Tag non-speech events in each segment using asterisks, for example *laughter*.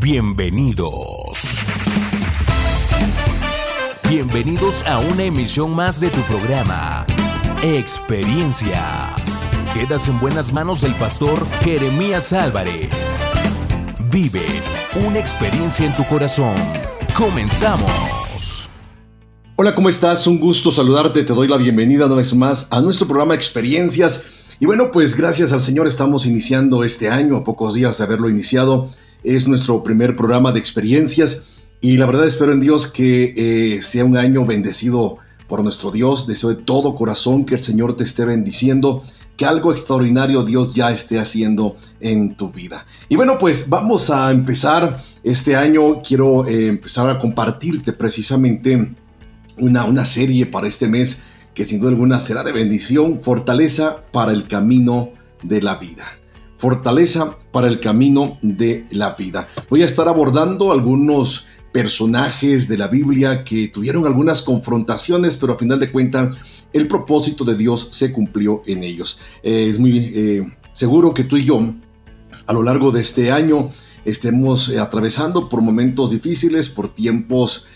Bienvenidos. Bienvenidos a una emisión más de tu programa, Experiencias. Quedas en buenas manos del pastor Jeremías Álvarez. Vive una experiencia en tu corazón. Comenzamos. Hola, ¿cómo estás? Un gusto saludarte. Te doy la bienvenida una vez más a nuestro programa Experiencias. Y bueno, pues gracias al Señor estamos iniciando este año, a pocos días de haberlo iniciado. Es nuestro primer programa de experiencias y la verdad espero en Dios que eh, sea un año bendecido por nuestro Dios. Deseo de todo corazón que el Señor te esté bendiciendo, que algo extraordinario Dios ya esté haciendo en tu vida. Y bueno, pues vamos a empezar este año. Quiero eh, empezar a compartirte precisamente una, una serie para este mes que sin duda alguna será de bendición, fortaleza para el camino de la vida fortaleza para el camino de la vida. Voy a estar abordando algunos personajes de la Biblia que tuvieron algunas confrontaciones, pero a final de cuentas el propósito de Dios se cumplió en ellos. Eh, es muy eh, seguro que tú y yo a lo largo de este año estemos eh, atravesando por momentos difíciles, por tiempos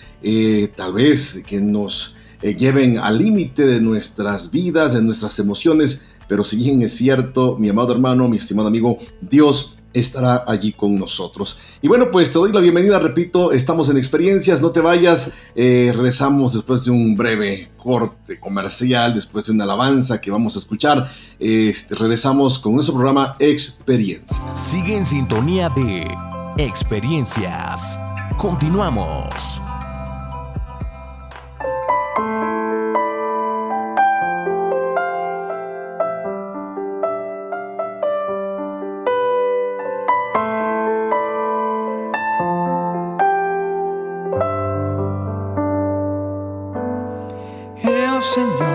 tal vez que nos lleven al límite de nuestras vidas, de nuestras emociones, pero si bien es cierto, mi amado hermano, mi estimado amigo, Dios estará allí con nosotros. Y bueno, pues te doy la bienvenida, repito, estamos en experiencias, no te vayas, eh, regresamos después de un breve corte comercial, después de una alabanza que vamos a escuchar, este, regresamos con nuestro programa Experiencias. Sigue en sintonía de Experiencias. Continuamos. in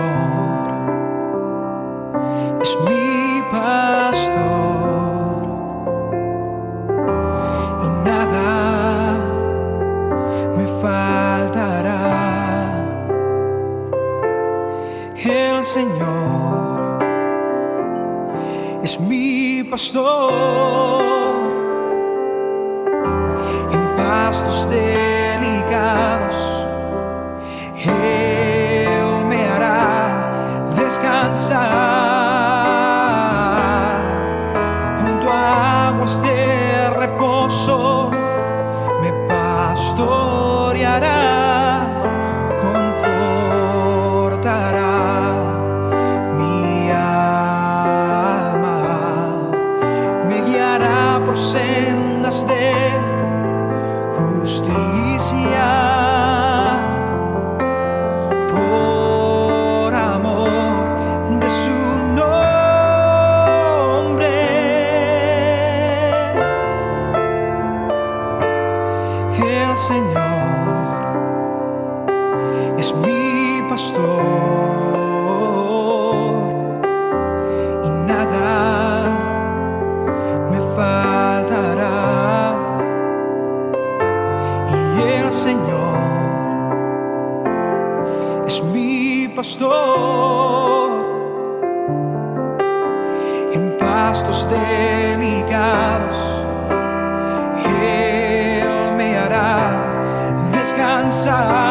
side.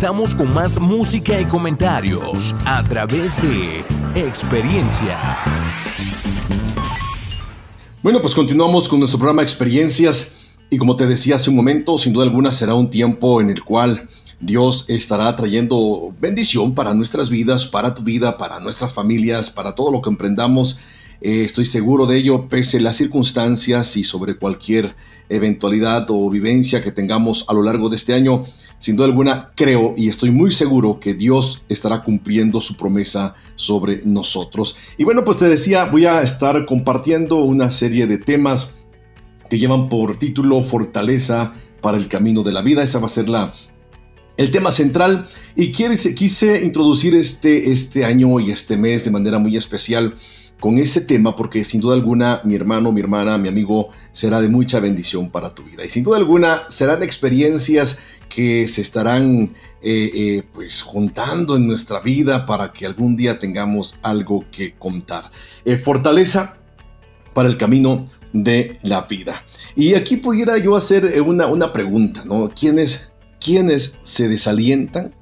Regresamos con más música y comentarios a través de experiencias. Bueno, pues continuamos con nuestro programa Experiencias y como te decía hace un momento, sin duda alguna será un tiempo en el cual Dios estará trayendo bendición para nuestras vidas, para tu vida, para nuestras familias, para todo lo que emprendamos. Eh, estoy seguro de ello, pese a las circunstancias y sobre cualquier eventualidad o vivencia que tengamos a lo largo de este año. Sin duda alguna, creo y estoy muy seguro que Dios estará cumpliendo su promesa sobre nosotros. Y bueno, pues te decía, voy a estar compartiendo una serie de temas que llevan por título Fortaleza para el camino de la vida. Esa va a ser la el tema central y quise introducir este, este año y este mes de manera muy especial con este tema porque sin duda alguna mi hermano, mi hermana, mi amigo será de mucha bendición para tu vida y sin duda alguna serán experiencias que se estarán eh, eh, pues juntando en nuestra vida para que algún día tengamos algo que contar. Eh, fortaleza para el camino de la vida. Y aquí pudiera yo hacer una, una pregunta, ¿no? ¿Quiénes quienes se desalientan.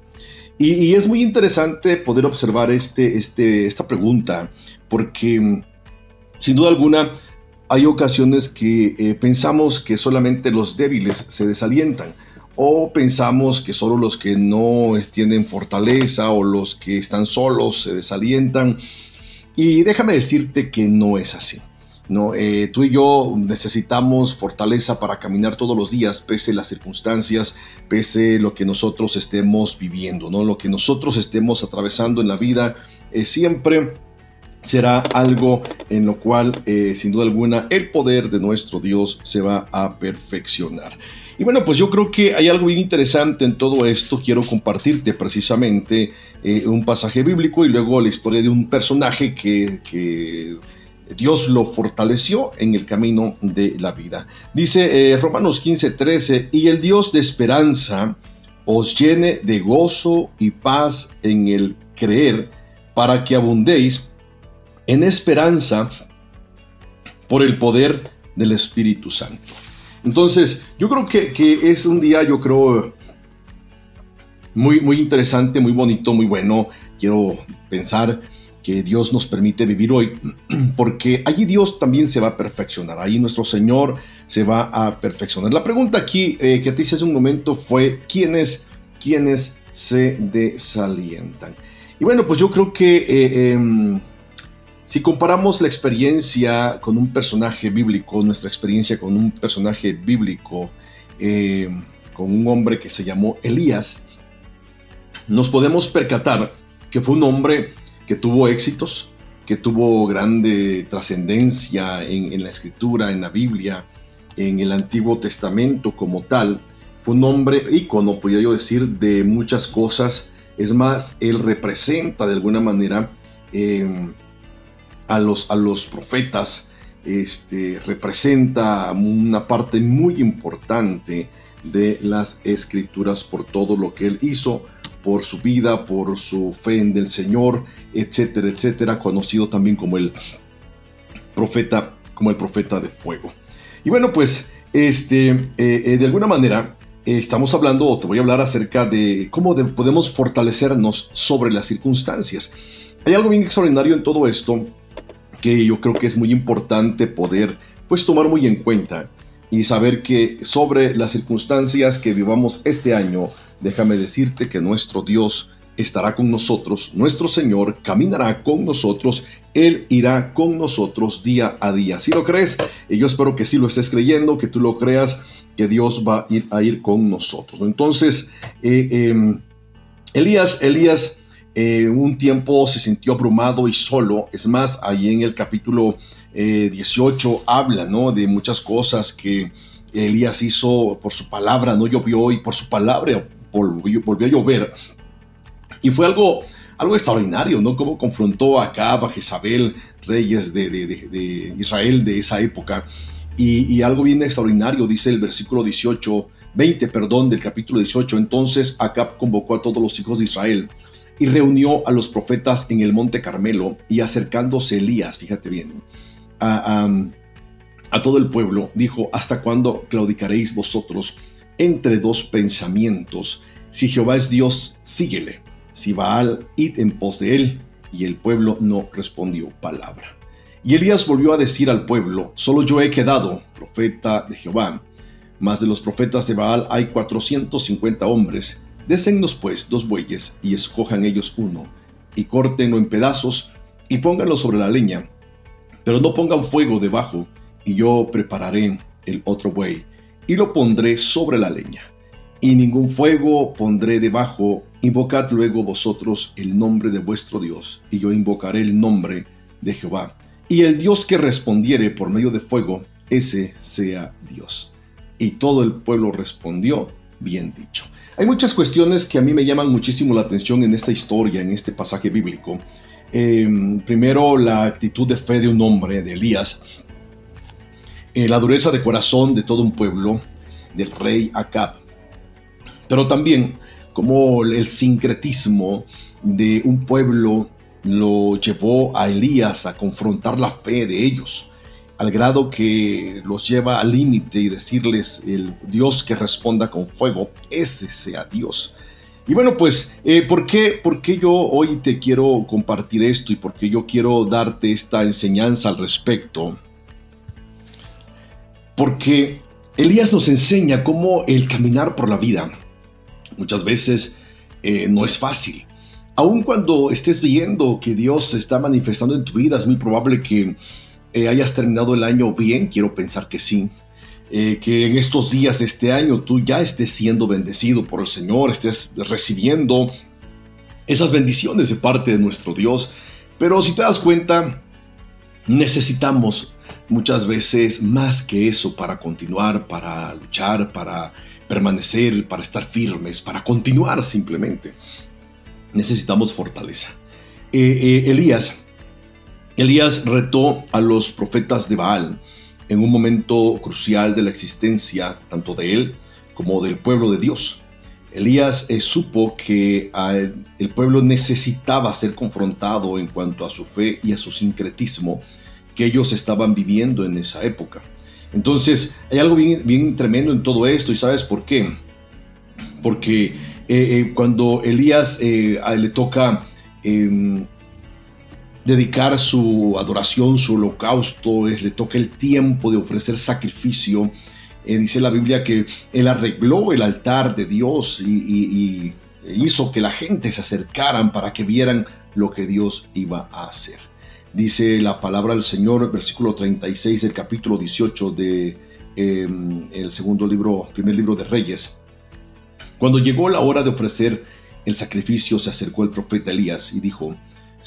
Y, es muy interesante poder observar este, este, esta pregunta, porque mm, sin duda alguna hay ocasiones que pensamos que solamente los débiles se desalientan o pensamos que solo los que no tienen fortaleza o los que están solos se desalientan. Y déjame decirte que no es así. ¿no? Eh, tú y yo necesitamos fortaleza para caminar todos los días, pese las circunstancias, pese lo que nosotros estemos viviendo, ¿no? Lo que nosotros estemos atravesando en la vida eh, siempre será algo en lo cual, eh, sin duda alguna, el poder de nuestro Dios se va a perfeccionar. Y bueno, pues yo creo que hay algo bien interesante en todo esto. Quiero compartirte precisamente un pasaje bíblico y luego la historia de un personaje que, que Dios lo fortaleció en el camino de la vida. Dice eh, Romanos 15, 13, y el Dios de esperanza os llene de gozo y paz en el creer, para que abundéis en esperanza por el poder del Espíritu Santo. Entonces, yo creo que, que es un día, yo creo, muy, muy interesante, muy bonito, muy bueno. Quiero pensar que Dios nos permite vivir hoy, *clears throat* porque allí Dios también se va a perfeccionar, ahí nuestro Señor se va a perfeccionar. La pregunta aquí eh, que te hice hace un momento fue, ¿quiénes, quiénes se desalientan? Y bueno, pues yo creo que eh, em, si comparamos la experiencia con un personaje bíblico, nuestra experiencia con un personaje bíblico, em, con un hombre que se llamó Elías, nos podemos percatar que fue un hombre que tuvo éxitos, que tuvo grande trascendencia en, la escritura, en la Biblia, en el Antiguo Testamento como tal. Fue un hombre ícono, podría yo decir, de muchas cosas. Es más, él representa de alguna manera em, a, los, a los profetas, este, representa una parte muy importante de las escrituras por todo lo que él hizo por su vida, por su fe en el Señor, etcétera, etcétera, conocido también como el profeta, como el profeta de fuego. Y bueno, pues, este, eh, eh, de alguna manera, estamos hablando, o te voy a hablar acerca de cómo podemos fortalecernos sobre las circunstancias. Hay algo bien extraordinario en todo esto que yo creo que es muy importante poder, pues, tomar muy en cuenta y saber que sobre las circunstancias que vivamos este año, déjame decirte que nuestro Dios estará con nosotros, nuestro Señor caminará con nosotros, Él irá con nosotros día a día. Si lo crees, y yo espero que sí lo estés creyendo, que tú lo creas, que Dios va a ir, a ir con nosotros. Entonces, eh, em, Elías, Elías, eh, un tiempo se sintió abrumado y solo. Es más, ahí en el capítulo 18 eh, habla ¿no? de muchas cosas que Elías hizo por su palabra, no llovió y por su palabra volvió, volvió a llover. Y fue algo, algo extraordinario, ¿no? Cómo confrontó a Acab, a Jezabel, reyes de, Israel de esa época. Y, y, algo bien extraordinario, dice el versículo 18, 20, perdón, del capítulo 18. Entonces Acab convocó a todos los hijos de Israel y reunió a los profetas en el monte Carmelo y acercándose Elías, fíjate bien, a, todo el pueblo, dijo, ¿hasta cuándo claudicaréis vosotros entre dos pensamientos? Si Jehová es Dios, síguele. Si Baal, id en pos de él. Y el pueblo no respondió palabra. Y Elías volvió a decir al pueblo, solo yo he quedado, profeta de Jehová. Mas de los profetas de Baal hay cuatrocientos hombres. Désennos pues dos bueyes y escojan ellos uno, y córtenlo en pedazos y pónganlo sobre la leña. Pero no pongan fuego debajo, y yo prepararé el otro buey, y lo pondré sobre la leña. Y ningún fuego pondré debajo, invocad luego vosotros el nombre de vuestro Dios, y yo invocaré el nombre de Jehová y el Dios que respondiere por medio de fuego, ese sea Dios. Y todo el pueblo respondió, bien dicho. Hay muchas cuestiones que a mí me llaman muchísimo la atención en esta historia, en este pasaje bíblico. Em, primero, la actitud de fe de un hombre, de Elías. Eh, la dureza de corazón de todo un pueblo, del rey Acab. Pero también como el sincretismo de un pueblo lo llevó a Elías a confrontar la fe de ellos, al grado que los lleva al límite y decirles, el Dios que responda con fuego, ese sea Dios. Y bueno, pues, eh, ¿por, qué, ¿por qué yo hoy te quiero compartir esto y por qué yo quiero darte esta enseñanza al respecto? Porque Elías nos enseña cómo el caminar por la vida muchas veces eh, no es fácil aun cuando estés viendo que Dios se está manifestando en tu vida, es muy probable que eh, hayas terminado el año bien, quiero pensar que sí. Eh, que en estos días de este año tú ya estés siendo bendecido por el Señor, estés recibiendo esas bendiciones de parte de nuestro Dios. Pero si te das cuenta, necesitamos muchas veces más que eso para continuar, para luchar, para permanecer, para estar firmes, para continuar simplemente necesitamos fortaleza. Eh, Elías, Elías retó a los profetas de Baal en un momento crucial de la existencia tanto de él como del pueblo de Dios. Elías eh, supo que el pueblo necesitaba ser confrontado en cuanto a su fe y a su sincretismo que ellos estaban viviendo en esa época. Entonces, hay algo bien, tremendo en todo esto y sabes por qué. Porque eh, eh, cuando Elías le toca em, dedicar su adoración, su holocausto, le toca el tiempo de ofrecer sacrificio. dice la Biblia que él arregló el altar de Dios y, hizo que la gente se acercaran para que vieran lo que Dios iba a hacer. Dice la palabra del Señor, versículo 36 del capítulo 18 de em, el segundo libro, primer libro de Reyes. Cuando llegó la hora de ofrecer el sacrificio, se acercó el profeta Elías y dijo,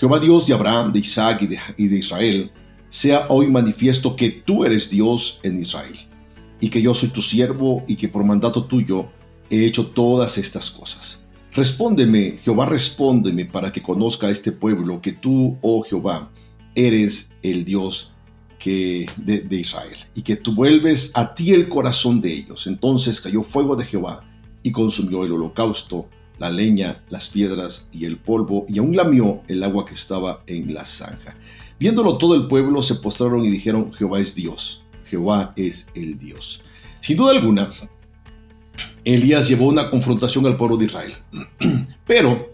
Jehová Dios de Abraham, de Isaac y de, Israel, sea hoy manifiesto que tú eres Dios en Israel, y que yo soy tu siervo y que por mandato tuyo he hecho todas estas cosas. Respóndeme, Jehová, respóndeme para que conozca a este pueblo que tú, oh Jehová, eres el Dios de, de Israel, y que tú vuelves a ti el corazón de ellos. Entonces cayó fuego de Jehová y consumió el holocausto, la leña, las piedras y el polvo, y aún lamió el agua que estaba en la zanja. Viéndolo todo el pueblo se postraron y dijeron, Jehová es Dios, Jehová es el Dios. Sin duda alguna, Elías llevó una confrontación al pueblo de Israel, *clears throat* pero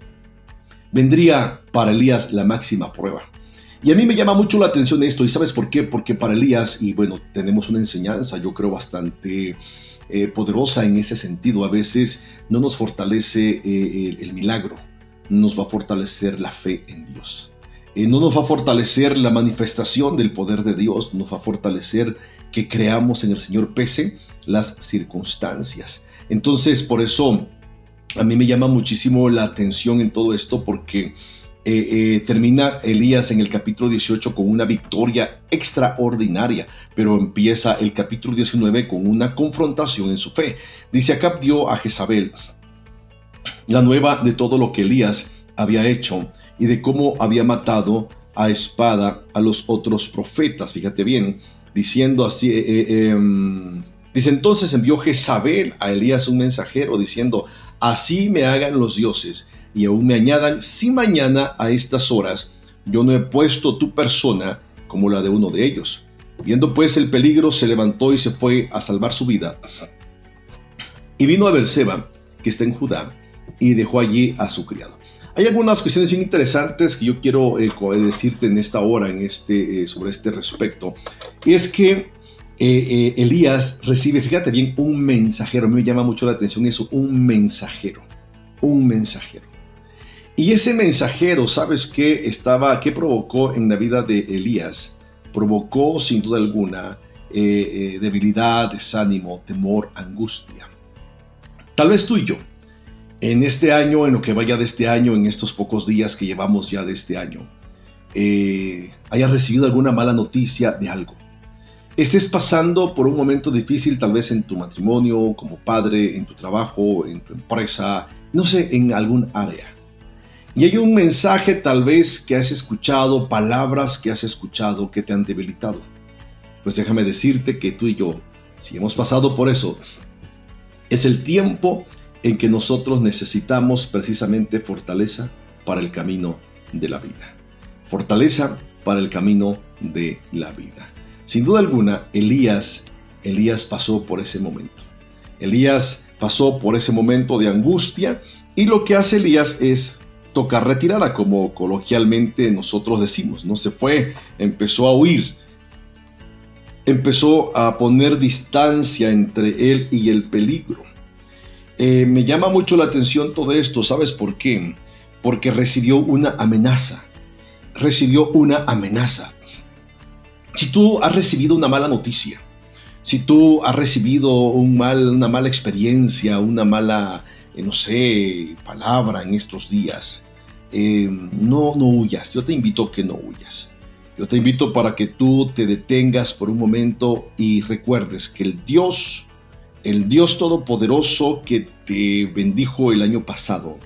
vendría para Elías la máxima prueba. Y a mí me llama mucho la atención esto, y ¿sabes por qué? Porque para Elías, y bueno, tenemos una enseñanza, yo creo, bastante eh, poderosa en ese sentido. A veces no nos fortalece eh, el, milagro, nos va a fortalecer la fe en Dios. Eh, no nos va a fortalecer la manifestación del poder de Dios, nos va a fortalecer que creamos en el Señor pese las circunstancias. Entonces, por eso a mí me llama muchísimo la atención en todo esto porque eh, eh, termina Elías en el capítulo 18 con una victoria extraordinaria, pero empieza el capítulo 19 con una confrontación en su fe. Dice, Acab dio a Jezabel la nueva de todo lo que Elías había hecho y de cómo había matado a espada a los otros profetas. Fíjate bien, diciendo así, eh, em, dice entonces envió Jezabel a Elías un mensajero diciendo, así me hagan los dioses y aún me añadan, si mañana a estas horas yo no he puesto tu persona como la de uno de ellos. Viendo pues el peligro, se levantó y se fue a salvar su vida. Y vino a Berseba, que está en Judá, y dejó allí a su criado. Hay algunas cuestiones bien interesantes que yo quiero eh, decirte en esta hora en este, eh, sobre este respecto. Y es que eh, Elías recibe, fíjate bien, un mensajero. Me llama mucho la atención eso, un mensajero. Un mensajero. Y ese mensajero, ¿sabes qué estaba, qué provocó en la vida de Elías? Provocó sin duda alguna debilidad, desánimo, temor, angustia. Tal vez tú y yo en este año, en lo que vaya de este año, en estos pocos días que llevamos ya de este año, eh, hayas recibido alguna mala noticia de algo. Estés pasando por un momento difícil tal vez en tu matrimonio, como padre, en tu trabajo, en tu empresa, no sé, en algún área. Y hay un mensaje tal vez que has escuchado, palabras que has escuchado que te han debilitado. Pues déjame decirte que tú y yo, si hemos pasado por eso, es el tiempo en que nosotros necesitamos precisamente fortaleza para el camino de la vida. Fortaleza para el camino de la vida. Sin duda alguna, Elías, Elías pasó por ese momento. Elías pasó por ese momento de angustia y lo que hace Elías es tocar retirada, como coloquialmente nosotros decimos. No se fue, empezó a huir, empezó a poner distancia entre él y el peligro. Eh, me llama mucho la atención todo esto, ¿sabes por qué? Porque recibió una amenaza. Recibió una amenaza. Si tú has recibido una mala noticia, si tú has recibido un mal, una mala experiencia, una mala, eh, no sé, palabra en estos días, eh, no, no huyas. Yo te invito a que no huyas. Yo te invito para que tú te detengas por un momento y recuerdes que el Dios el Dios Todopoderoso que te bendijo el año pasado,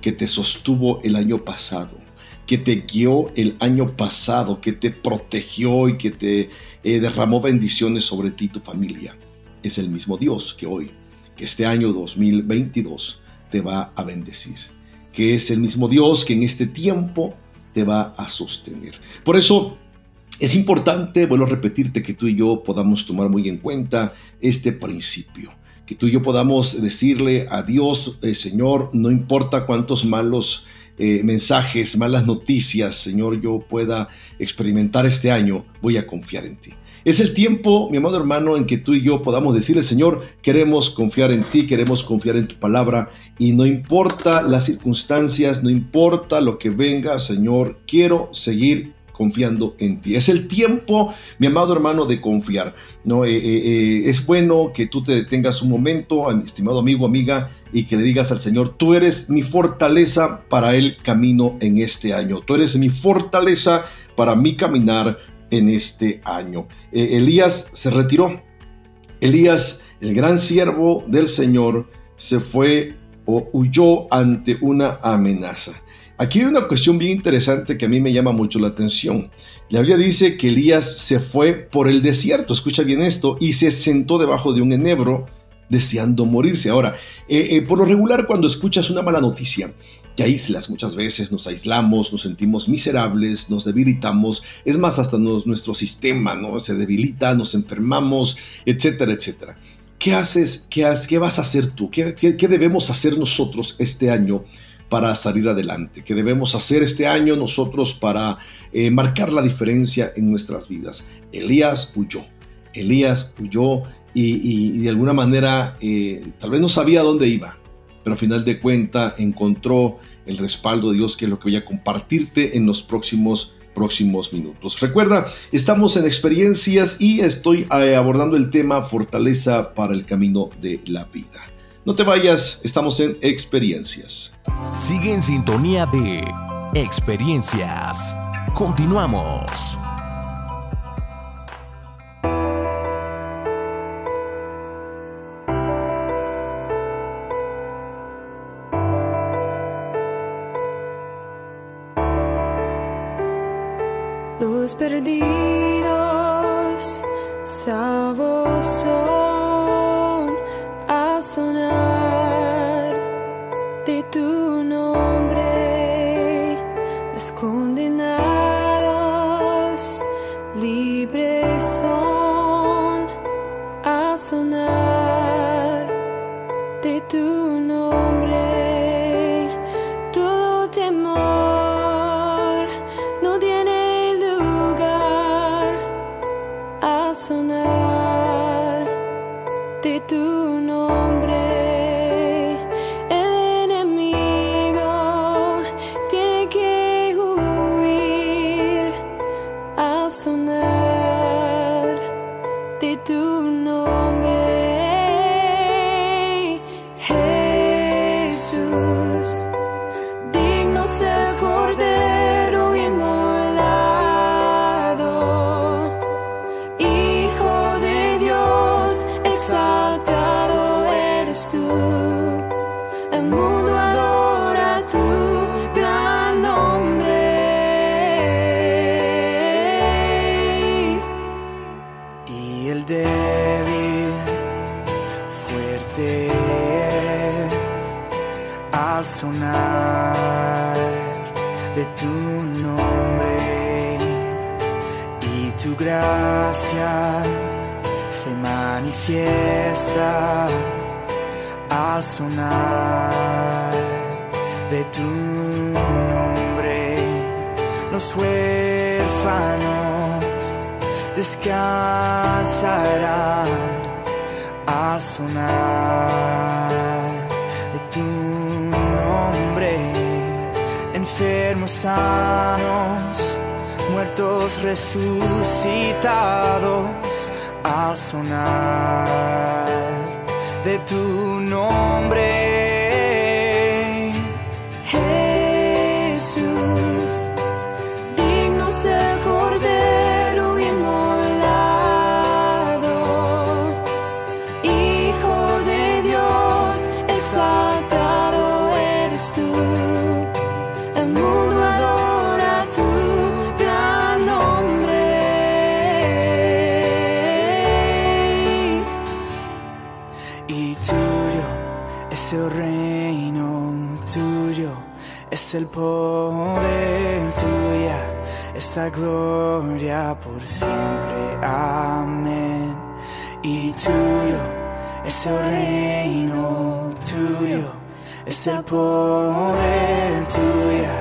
que te sostuvo el año pasado, que te guió el año pasado, que te protegió y que te eh, derramó bendiciones sobre ti y tu familia. Es el mismo Dios que hoy, que este año 2022 te va a bendecir. Que es el mismo Dios que en este tiempo te va a sostener. Por eso es importante, vuelvo a repetirte, que tú y yo podamos tomar muy en cuenta este principio, que tú y yo podamos decirle a Dios, eh, Señor, no importa cuántos malos eh, mensajes, malas noticias, Señor, yo pueda experimentar este año, voy a confiar en ti. Es el tiempo, mi amado hermano, en que tú y yo podamos decirle, Señor, queremos confiar en ti, queremos confiar en tu palabra y no importa las circunstancias, no importa lo que venga, Señor, quiero seguir confiando en ti. Es el tiempo, mi amado hermano, de confiar. ¿no? Eh, eh, eh, es bueno que tú te detengas un momento, mi estimado amigo, amiga, y que le digas al Señor, tú eres mi fortaleza para el camino en este año. Tú eres mi fortaleza para mi caminar en este año. Elías se retiró. Elías, el gran siervo del Señor, se fue o huyó ante una amenaza. Aquí hay una cuestión bien interesante que a mí me llama mucho la atención. La Biblia dice que Elías se fue por el desierto, escucha bien esto, y se sentó debajo de un enebro deseando morirse. Ahora, eh, eh, por lo regular cuando escuchas una mala noticia, te aíslas muchas veces, nos aislamos, nos sentimos miserables, nos debilitamos, es más, hasta nuestro sistema ¿no? se debilita, nos enfermamos, etcétera, etcétera. ¿Qué haces? ¿Qué, qué vas a hacer tú? ¿Qué, qué debemos hacer nosotros este año? para salir adelante, que debemos hacer este año nosotros para eh, marcar la diferencia en nuestras vidas. Elías huyó, Elías huyó y, de alguna manera eh, tal vez no sabía dónde iba, pero al final de cuenta encontró el respaldo de Dios que es lo que voy a compartirte en los próximos próximos minutos. Recuerda, estamos en experiencias y estoy eh, abordando el tema fortaleza para el camino de la vida. No te vayas, estamos en experiencias. Sigue en sintonía de experiencias. Continuamos. Por siempre, amén. Y tuyo es el reino, tuyo es el poder, tuya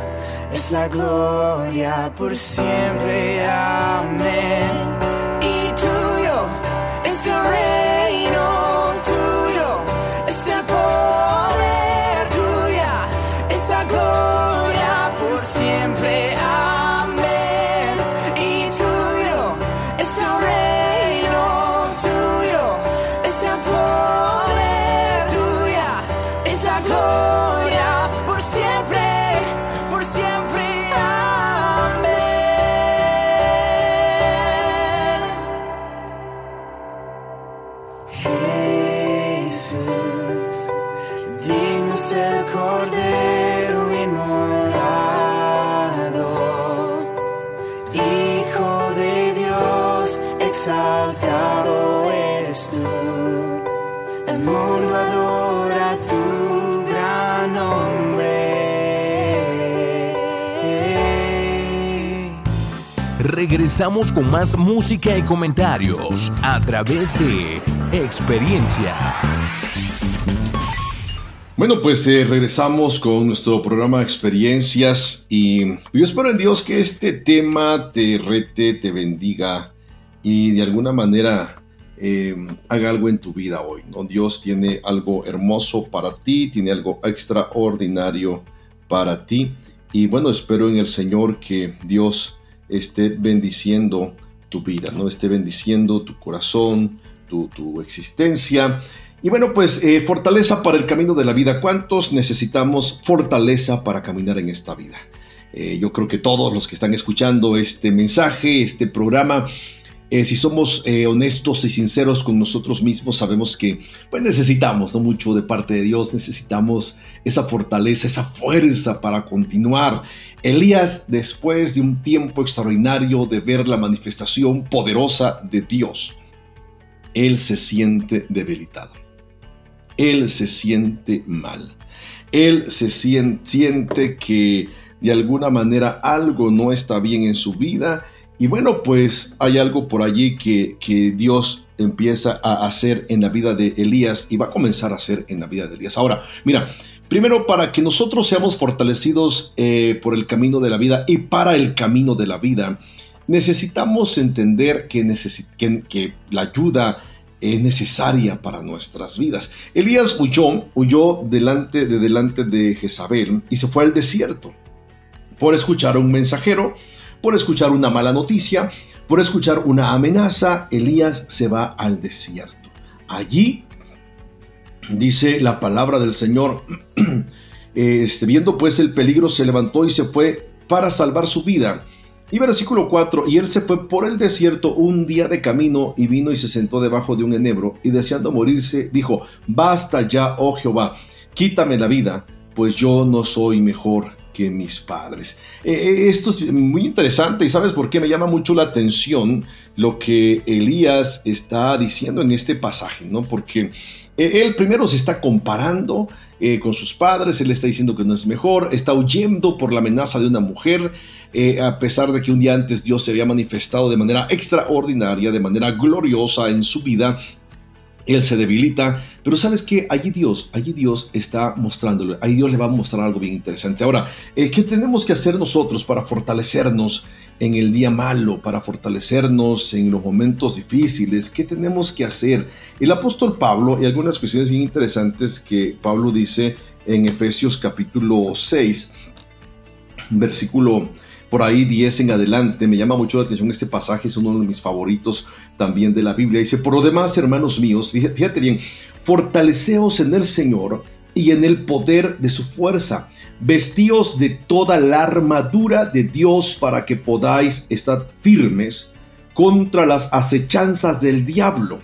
es la gloria por siempre, amén. Y tuyo es el reino, Regresamos con más música y comentarios a través de Experiencias. Bueno, pues eh, regresamos con nuestro programa Experiencias y yo espero en Dios que este tema te rete, te bendiga y de alguna manera eh, haga algo en tu vida hoy. ¿no? Dios tiene algo hermoso para ti, tiene algo extraordinario para ti y bueno, espero en el Señor que Dios esté bendiciendo tu vida, ¿no? Esté bendiciendo tu corazón, tu, tu existencia. Y bueno, pues eh, fortaleza para el camino de la vida. ¿Cuántos necesitamos fortaleza para caminar en esta vida? Eh, yo creo que todos los que están escuchando este mensaje, este programa, eh, si somos eh, honestos y sinceros con nosotros mismos, sabemos que pues, necesitamos ¿no? mucho de parte de Dios, necesitamos esa fortaleza, esa fuerza para continuar. Elías, después de un tiempo extraordinario de ver la manifestación poderosa de Dios, él se siente debilitado. Él se siente mal. Él se sien- siente que de alguna manera algo no está bien en su vida. Y bueno, pues hay algo por allí que, que Dios empieza a hacer en la vida de Elías y va a comenzar a hacer en la vida de Elías. Ahora, mira, primero para que nosotros seamos fortalecidos eh, por el camino de la vida y para el camino de la vida, necesitamos entender que, necesi- que- que la ayuda es necesaria para nuestras vidas. Elías huyó, huyó delante de delante de Jezabel y se fue al desierto por escuchar a un mensajero, por escuchar una mala noticia, por escuchar una amenaza. Elías se va al desierto. Allí dice la palabra del Señor. *clears throat* Este, viendo pues el peligro, se levantó y se fue para salvar su vida. Y versículo 4, y él se fue por el desierto un día de camino y vino y se sentó debajo de un enebro y deseando morirse dijo, basta ya, oh Jehová, quítame la vida, pues yo no soy mejor que mis padres. Eh, eh, esto es muy interesante y sabes por qué me llama mucho la atención lo que Elías está diciendo en este pasaje, ¿no? Porque eh, él primero se está comparando con sus padres, él está diciendo que no es mejor, está huyendo por la amenaza de una mujer, a pesar de que un día antes Dios se había manifestado de manera extraordinaria, de manera gloriosa en su vida, él se debilita, pero sabes que allí Dios, allí Dios está mostrándole, allí Dios le va a mostrar algo bien interesante. Ahora, eh, ¿qué tenemos que hacer nosotros para fortalecernos en el día malo, para fortalecernos en los momentos difíciles? ¿Qué tenemos que hacer? El apóstol Pablo, y algunas cuestiones bien interesantes que Pablo dice en Efesios capítulo 6, versículo por ahí 10 en adelante. Me llama mucho la atención este pasaje, es uno de mis favoritos también de la Biblia. Dice, por lo demás, hermanos míos, fíjate bien, fortaleceos en el Señor y en el poder de su fuerza. Vestíos de toda la armadura de Dios para que podáis estar firmes contra las acechanzas del diablo,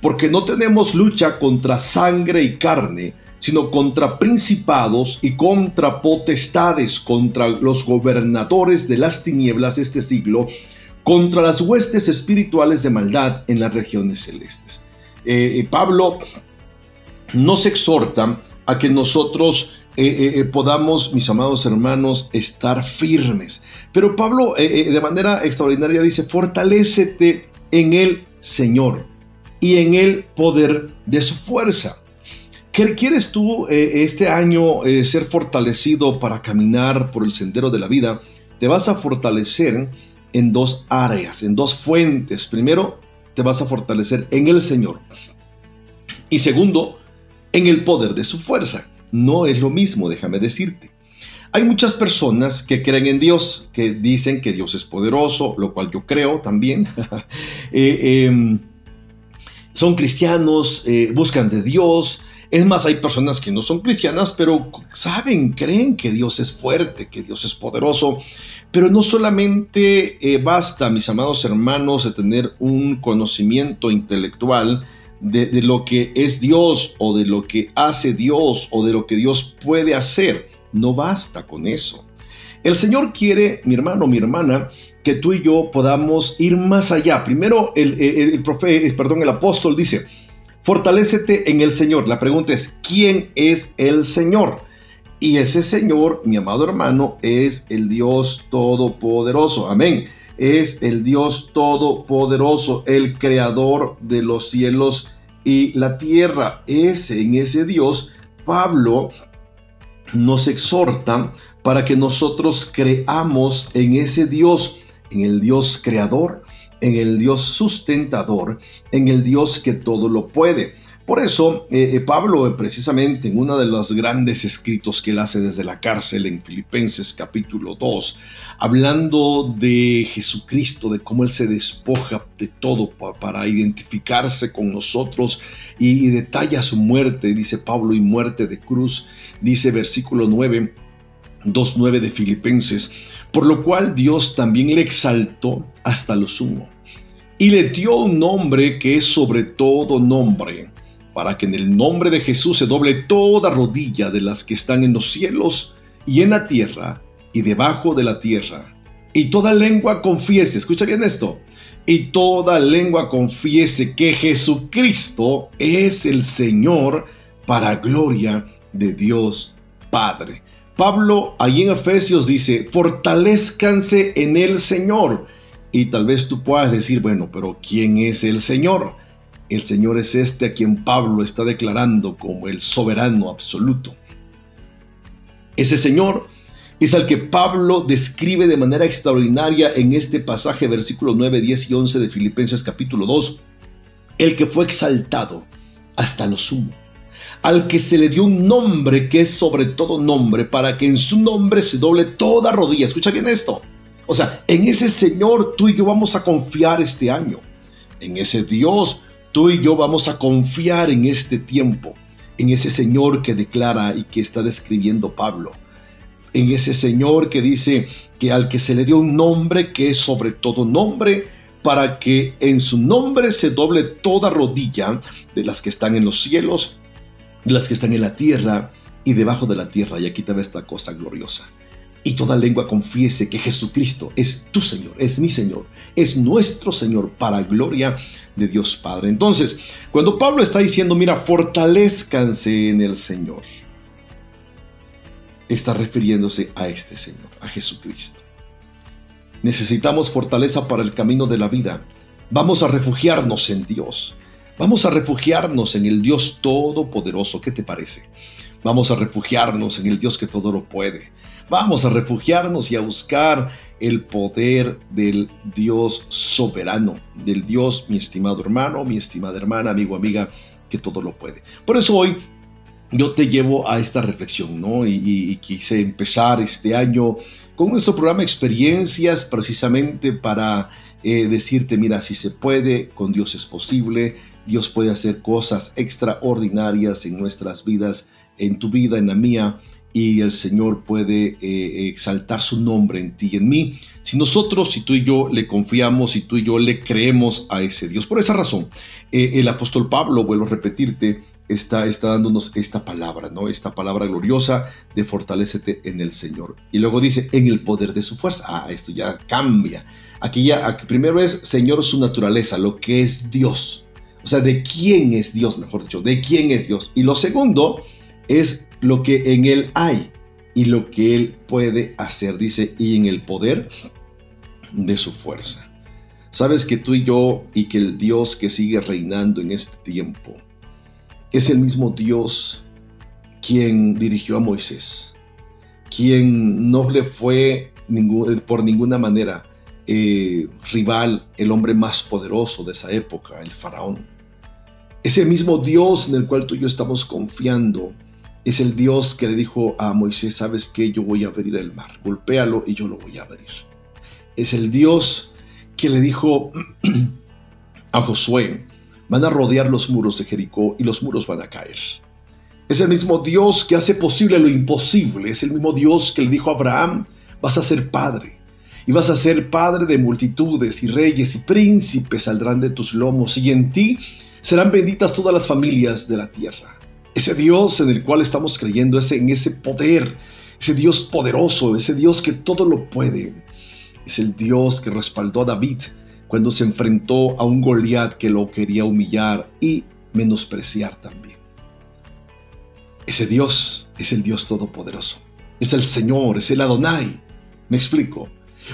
porque no tenemos lucha contra sangre y carne, sino contra principados y contra potestades, contra los gobernadores de las tinieblas de este siglo, contra las huestes espirituales de maldad en las regiones celestes. Eh, eh, Pablo nos exhorta a que nosotros eh, podamos, mis amados hermanos, estar firmes. Pero Pablo de manera extraordinaria dice, fortalécete en el Señor y en el poder de su fuerza. ¿Quieres tú este año ser fortalecido para caminar por el sendero de la vida? Te vas a fortalecer en dos áreas, en dos fuentes. Primero, te vas a fortalecer en el Señor. Y segundo, en el poder de su fuerza. No es lo mismo, déjame decirte. Hay muchas personas que creen en Dios, que dicen que Dios es poderoso, lo cual yo creo también. *laughs* Eh, em, son cristianos, buscan de Dios, es más, hay personas que no son cristianas, pero saben, creen que Dios es fuerte, que Dios es poderoso. Pero no solamente eh, basta, mis amados hermanos, de tener un conocimiento intelectual de, lo que es Dios o de lo que hace Dios o de lo que Dios puede hacer. No basta con eso. El Señor quiere, mi hermano, mi hermana, que tú y yo podamos ir más allá. Primero, el, el, el, perdón, el apóstol dice, Fortalécete en el Señor. La pregunta es, ¿quién es el Señor? Y ese Señor, mi amado hermano, es el Dios Todopoderoso. Amén. Es el Dios Todopoderoso, el Creador de los cielos y la tierra. Es en ese Dios, Pablo nos exhorta para que nosotros creamos en ese Dios, en el Dios creador, en el Dios sustentador, en el Dios que todo lo puede. Por eso, eh, eh, Pablo, eh, precisamente en uno de los grandes escritos que él hace desde la cárcel en Filipenses capítulo 2, hablando de Jesucristo, de cómo él se despoja de todo para identificarse con nosotros y, y detalla su muerte, dice Pablo, y muerte de cruz, dice versículo 9, 2.9 de Filipenses, por lo cual Dios también le exaltó hasta lo sumo y le dio un nombre que es sobre todo nombre, para que en el nombre de Jesús se doble toda rodilla de las que están en los cielos y en la tierra y debajo de la tierra. Y toda lengua confiese, escucha bien esto, y toda lengua confiese que Jesucristo es el Señor para gloria de Dios Padre. Pablo allí en Efesios dice, fortalezcanse en el Señor y tal vez tú puedas decir, bueno, pero ¿quién es el Señor? El Señor es este a quien Pablo está declarando como el soberano absoluto. Ese Señor es al que Pablo describe de manera extraordinaria en este pasaje, versículos 9, 10 y 11 de Filipenses capítulo 2, el que fue exaltado hasta lo sumo, al que se le dio un nombre que es sobre todo nombre, para que en su nombre se doble toda rodilla. Escucha bien esto o sea, en ese Señor tú y yo vamos a confiar este año. En ese Dios tú y yo vamos a confiar en este tiempo. En ese Señor que declara y que está describiendo Pablo. en ese Señor que dice que al que se le dio un nombre que es sobre todo nombre, para que en su nombre se doble toda rodilla de las que están en los cielos, de las que están en la tierra y debajo de la tierra. Y aquí te ve esta cosa gloriosa. Y toda lengua confiese que Jesucristo es tu Señor, es mi Señor, es nuestro Señor para gloria de Dios Padre. Entonces, cuando Pablo está diciendo, mira, fortalezcanse en el Señor, está refiriéndose a este Señor, a Jesucristo. Necesitamos fortaleza para el camino de la vida. Vamos a refugiarnos en Dios. Vamos a refugiarnos en el Dios Todopoderoso. ¿Qué te parece? Vamos a refugiarnos en el Dios que todo lo puede. Vamos a refugiarnos y a buscar el poder del Dios soberano, del Dios, mi estimado hermano, mi estimada hermana, amigo, amiga, que todo lo puede. Por eso hoy yo te llevo a esta reflexión, ¿no? Y, quise empezar este año con nuestro programa Experiencias, precisamente para eh, decirte, mira, si se puede, con Dios es posible, Dios puede hacer cosas extraordinarias en nuestras vidas, en tu vida, en la mía, y el Señor puede eh, exaltar su nombre en ti y en mí, si nosotros, si tú y yo le confiamos, si tú y yo le creemos a ese Dios. Por esa razón, eh, el apóstol Pablo, vuelvo a repetirte, está, está dándonos esta palabra, ¿no? Esta palabra gloriosa de fortalecete en el Señor. Y luego dice, en el poder de su fuerza. Ah, esto ya cambia. Aquí ya, primero es Señor su naturaleza, lo que es Dios. O sea, de quién es Dios, mejor dicho, de quién es Dios. Y lo segundo es lo que en Él hay y lo que Él puede hacer, dice, y en el poder de su fuerza. Sabes que tú y yo y que el Dios que sigue reinando en este tiempo, es el mismo Dios quien dirigió a Moisés, quien no le fue por ninguna manera eh, rival, el hombre más poderoso de esa época, el faraón. Ese mismo Dios en el cual tú y yo estamos confiando es el Dios que le dijo a Moisés, sabes que yo voy a abrir el mar, golpéalo y yo lo voy a abrir. Es el Dios que le dijo *clears throat* a Josué, van a rodear los muros de Jericó y los muros van a caer. Es el mismo Dios que hace posible lo imposible. Es el mismo Dios que le dijo a Abraham, vas a ser padre. Y vas a ser padre de multitudes y reyes y príncipes saldrán de tus lomos y en ti serán benditas todas las familias de la tierra. Ese Dios en el cual estamos creyendo, ese, en ese poder, ese Dios poderoso, ese Dios que todo lo puede. Es el Dios que respaldó a David cuando se enfrentó a un Goliat que lo quería humillar y menospreciar también. Ese Dios es el Dios todopoderoso. Es el Señor, es el Adonai. ¿Me explico?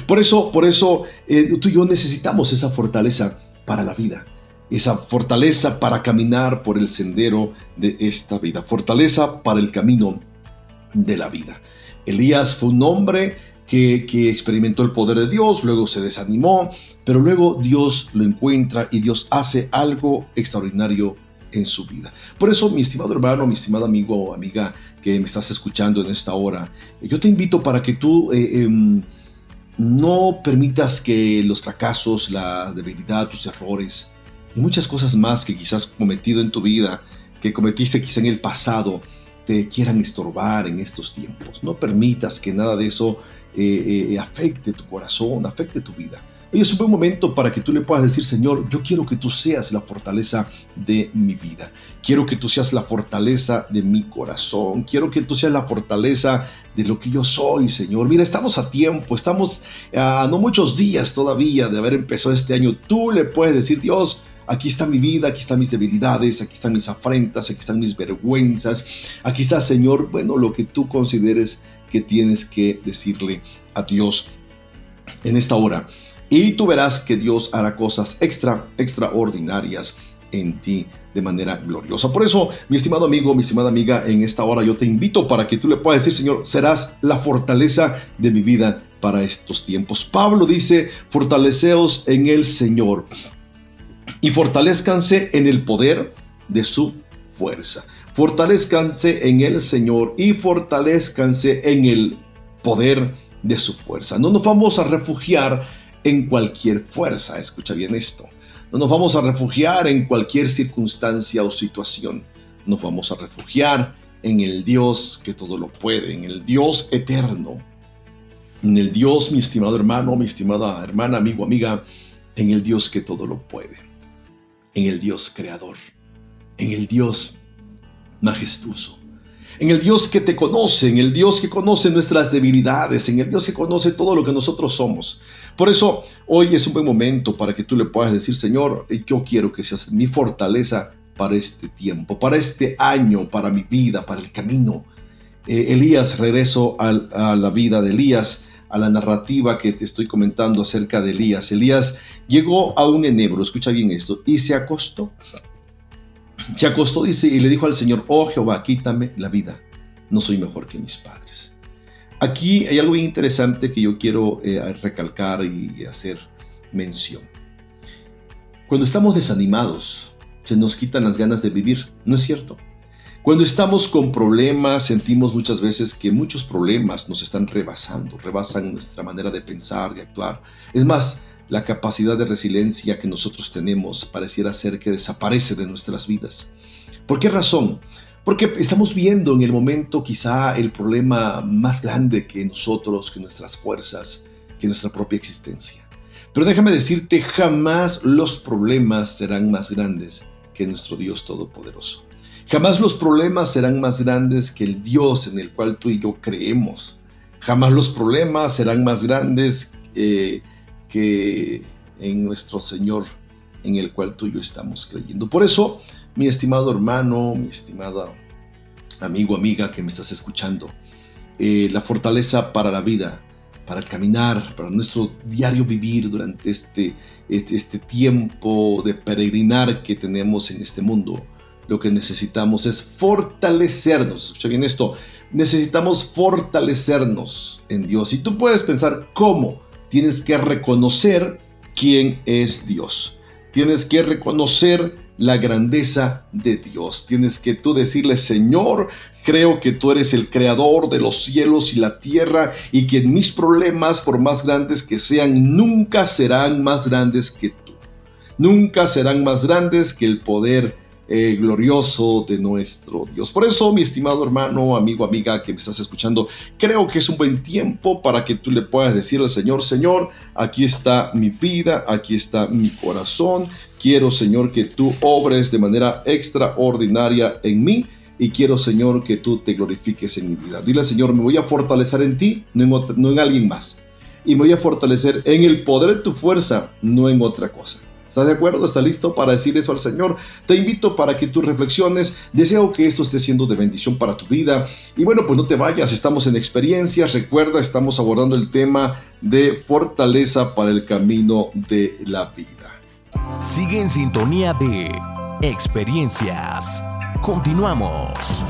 Por eso, por eso eh, tú y yo necesitamos esa fortaleza para la vida. Esa fortaleza para caminar por el sendero de esta vida. Fortaleza para el camino de la vida. Elías fue un hombre que, experimentó el poder de Dios, luego se desanimó, pero luego Dios lo encuentra y Dios hace algo extraordinario en su vida. Por eso, mi estimado hermano, mi estimado amigo o amiga que me estás escuchando en esta hora, yo te invito para que tú eh, em, no permitas que los fracasos, la debilidad, tus errores y muchas cosas más que quizás cometido en tu vida, que cometiste quizá en el pasado, te quieran estorbar en estos tiempos. No permitas que nada de eso eh, eh, afecte tu corazón, afecte tu vida. Hoy es un buen momento para que tú le puedas decir, Señor, yo quiero que tú seas la fortaleza de mi vida. Quiero que tú seas la fortaleza de mi corazón. Quiero que tú seas la fortaleza de lo que yo soy, Señor. Mira, estamos a tiempo, estamos a no muchos días todavía de haber empezado este año. Tú le puedes decir, Dios, aquí está mi vida, aquí están mis debilidades, aquí están mis afrentas, aquí están mis vergüenzas, aquí está, Señor, bueno, lo que tú consideres que tienes que decirle a Dios en esta hora. Y tú verás que Dios hará cosas extra, extraordinarias en ti de manera gloriosa. Por eso, mi estimado amigo, mi estimada amiga, en esta hora yo te invito para que tú le puedas decir, Señor, serás la fortaleza de mi vida para estos tiempos. Pablo dice, fortaleceos en el Señor y fortalezcanse en el poder de su fuerza. Fortalezcanse en el Señor y fortalezcanse en el poder de su fuerza. No nos vamos a refugiar en cualquier fuerza, escucha bien esto. No nos vamos a refugiar en cualquier circunstancia o situación. Nos vamos a refugiar en el Dios que todo lo puede, en el Dios eterno, en el Dios, mi estimado hermano, mi estimada hermana, amigo, amiga, en el Dios que todo lo puede, en el Dios creador, en el Dios majestuoso, en el Dios que te conoce, en el Dios que conoce nuestras debilidades, en el Dios que conoce todo lo que nosotros somos. Por eso hoy es un buen momento para que tú le puedas decir, Señor, yo quiero que seas mi fortaleza para este tiempo, para este año, para mi vida, para el camino. Eh, Elías, regreso a la vida de Elías, a la narrativa que te estoy comentando acerca de Elías. Elías llegó a un enebro, escucha bien esto, y se acostó. Se acostó, y le dijo al Señor, oh Jehová, quítame la vida, no soy mejor que mis padres. Aquí hay algo bien interesante que yo quiero eh, recalcar y hacer mención. Cuando estamos desanimados, se nos quitan las ganas de vivir, ¿no es cierto? Cuando estamos con problemas, sentimos muchas veces que muchos problemas nos están rebasando, rebasan nuestra manera de pensar, de actuar. Es más, la capacidad de resiliencia que nosotros tenemos pareciera ser que desaparece de nuestras vidas. ¿Por qué razón? Porque estamos viendo en el momento quizá el problema más grande que nosotros, que nuestras fuerzas, que nuestra propia existencia. Pero déjame decirte, jamás los problemas serán más grandes que nuestro Dios Todopoderoso. Jamás los problemas serán más grandes que el Dios en el cual tú y yo creemos. Jamás los problemas serán más grandes eh, que en nuestro Señor en el cual tú y yo estamos creyendo. Por eso, mi estimado hermano, mi estimada amigo, amiga que me estás escuchando, eh, la fortaleza para la vida, para el caminar, para nuestro diario vivir durante este, este, este tiempo de peregrinar que tenemos en este mundo, lo que necesitamos es fortalecernos. Escucha bien esto. Necesitamos fortalecernos en Dios. Y tú puedes pensar cómo. Tienes que reconocer quién es Dios. Tienes que reconocer la grandeza de Dios. Tienes que tú decirle, Señor, creo que tú eres el creador de los cielos y la tierra y que mis problemas, por más grandes que sean, nunca serán más grandes que tú. Nunca serán más grandes que el poder eh, glorioso de nuestro Dios. Por eso, mi estimado hermano, amigo, amiga que me estás escuchando, creo que es un buen tiempo para que tú le puedas decir al Señor, Señor, aquí está mi vida, aquí está mi corazón. Quiero, Señor, que tú obres de manera extraordinaria en mí y quiero, Señor, que tú te glorifiques en mi vida. Dile, Señor, me voy a fortalecer en ti, no en, no en alguien más. Y me voy a fortalecer en el poder de tu fuerza, no en otra cosa. ¿Estás de acuerdo? ¿Estás listo para decir eso al Señor? Te invito para que tú reflexiones. Deseo que esto esté siendo de bendición para tu vida. Y bueno, pues no te vayas, estamos en experiencias. Recuerda, estamos abordando el tema de fortaleza para el camino de la vida. Sigue en sintonía de experiencias. Continuamos.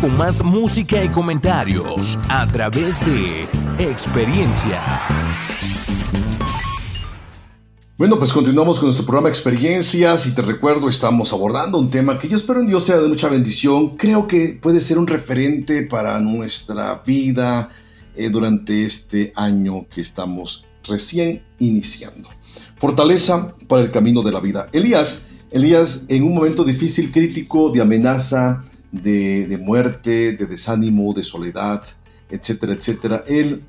Con más música y comentarios a través de Experiencias. Bueno, pues continuamos con nuestro programa Experiencias y te recuerdo, estamos abordando un tema que yo espero en Dios sea de mucha bendición. Creo que puede ser un referente para nuestra vida eh, durante este año que estamos recién iniciando. Fortaleza para el camino de la vida. Elías, Elías en un momento difícil, crítico, de amenaza, de, muerte, de desánimo, de soledad, etcétera, etcétera, él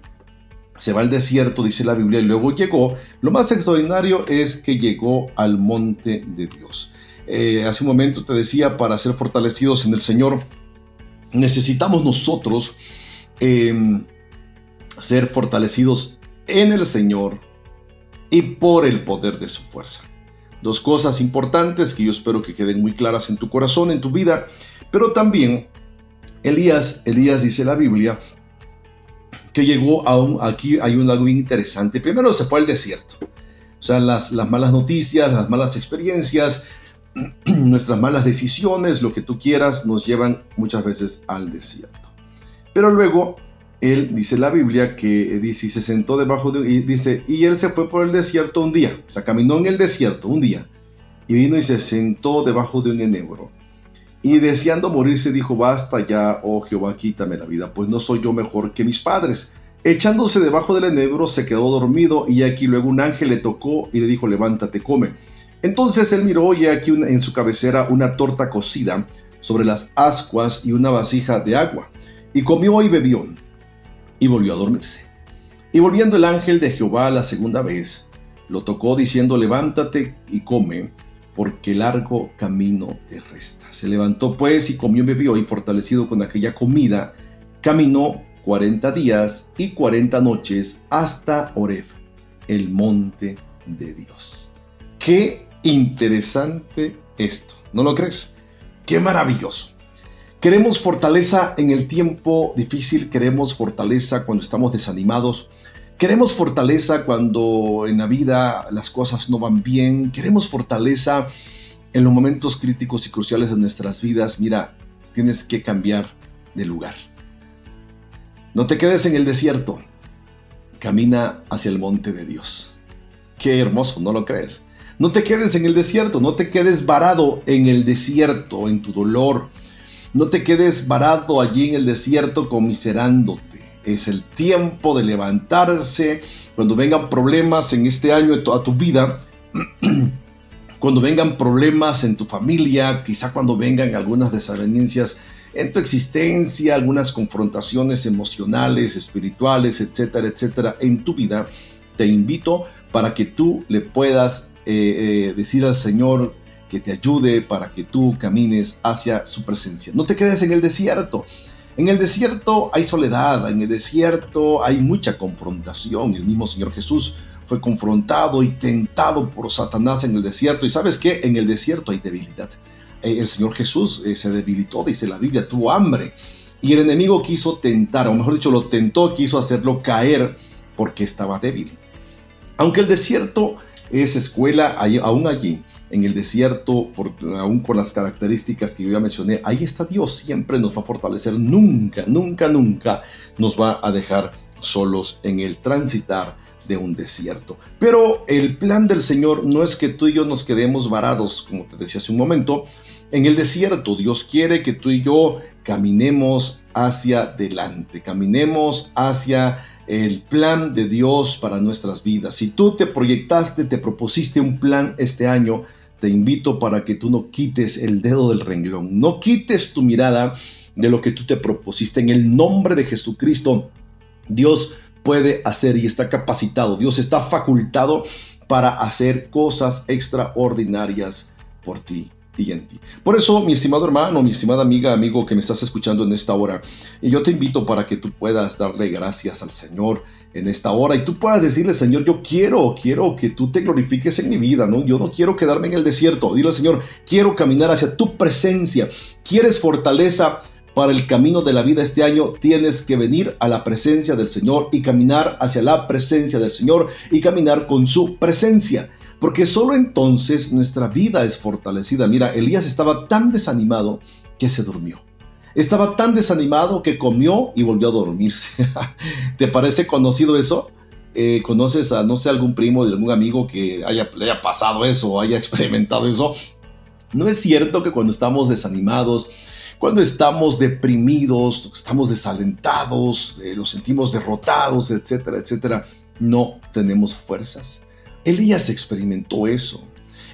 se va al desierto, dice la Biblia, y luego llegó. Lo más extraordinario es que llegó al monte de Dios. Eh, hace un momento te decía, para ser fortalecidos en el Señor, necesitamos nosotros eh, ser fortalecidos en el Señor y por el poder de su fuerza. Dos cosas importantes que yo espero que queden muy claras en tu corazón, en tu vida, pero también Elías, Elías dice la Biblia, que llegó a un, aquí hay un algo bien interesante. Primero se fue al desierto. O sea, las, las malas noticias, las malas experiencias, *clears throat* nuestras malas decisiones, lo que tú quieras, nos llevan muchas veces al desierto. Pero luego, él dice la Biblia que dice, y se sentó debajo de, dice, y él se fue por el desierto un día, o sea, caminó en el desierto un día, y vino y se sentó debajo de un enebro. Y deseando morirse dijo, basta ya, oh Jehová, quítame la vida, pues no soy yo mejor que mis padres. Echándose debajo del enebro, se quedó dormido, y aquí luego un ángel le tocó y le dijo, levántate, come. Entonces él miró y aquí en su cabecera una torta cocida sobre las ascuas y una vasija de agua. Y comió y bebió, y volvió a dormirse. Y volviendo el ángel de Jehová la segunda vez, lo tocó diciendo, levántate y come, porque largo camino te resta. Se levantó pues y comió y bebió, y fortalecido con aquella comida, caminó cuarenta días y cuarenta noches hasta Oreb, el monte de Dios. Qué interesante esto, ¿no lo crees? Qué maravilloso. Queremos fortaleza en el tiempo difícil, queremos fortaleza cuando estamos desanimados, queremos fortaleza cuando en la vida las cosas no van bien, queremos fortaleza en los momentos críticos y cruciales de nuestras vidas. Mira, tienes que cambiar de lugar. No te quedes en el desierto, camina hacia el monte de Dios. Qué hermoso, ¿no lo crees? No te quedes en el desierto, no te quedes varado en el desierto, en tu dolor. No te quedes varado allí en el desierto comiserándote. Es el tiempo de levantarse. Cuando vengan problemas en este año a tu vida, *clears throat* cuando vengan problemas en tu familia, quizá cuando vengan algunas desavenencias en tu existencia, algunas confrontaciones emocionales, espirituales, etcétera, etcétera, en tu vida, te invito para que tú le puedas eh, eh, decir al Señor que te ayude para que tú camines hacia su presencia. No te quedes en el desierto. En el desierto hay soledad, en el desierto hay mucha confrontación. El mismo Señor Jesús fue confrontado y tentado por Satanás en el desierto. Y sabes que en el desierto hay debilidad. Eh, El Señor Jesús eh, se debilitó, dice la Biblia, tuvo hambre. Y el enemigo quiso tentar, o mejor dicho, lo tentó, quiso hacerlo caer porque estaba débil. Aunque el desierto es escuela, aún allí, en el desierto, aún con las características que yo ya mencioné, ahí está Dios, siempre nos va a fortalecer, nunca, nunca, nunca nos va a dejar solos en el transitar de un desierto. Pero el plan del Señor no es que tú y yo nos quedemos varados, como te decía hace un momento, en el desierto. Dios quiere que tú y yo caminemos hacia adelante, caminemos hacia el plan de Dios para nuestras vidas. Si tú te proyectaste, te propusiste un plan este año, te invito para que tú no quites el dedo del renglón, no quites tu mirada de lo que tú te propusiste. En el nombre de Jesucristo, Dios puede hacer y está capacitado, Dios está facultado para hacer cosas extraordinarias por ti y en ti. Por eso, mi estimado hermano, mi estimada amiga, amigo que me estás escuchando en esta hora, y yo te invito para que tú puedas darle gracias al Señor en esta hora y tú puedas decirle, Señor, yo quiero, quiero que tú te glorifiques en mi vida, ¿no? Yo no quiero quedarme en el desierto. Dile, Señor, quiero caminar hacia tu presencia. ¿Quieres fortaleza? Para el camino de la vida este año tienes que venir a la presencia del Señor y caminar hacia la presencia del Señor y caminar con su presencia porque solo entonces nuestra vida es fortalecida. Mira, Elías estaba tan desanimado que se durmió. Estaba tan desanimado que comió y volvió a dormirse. *laughs* ¿Te parece conocido eso? Eh, ¿Conoces a, no sé, algún primo de algún amigo que haya, le haya pasado eso o haya *laughs* experimentado eso? ¿No es cierto que cuando estamos desanimados, cuando estamos deprimidos, estamos desalentados, eh, nos sentimos derrotados, etcétera, etcétera, no tenemos fuerzas? Elías experimentó eso.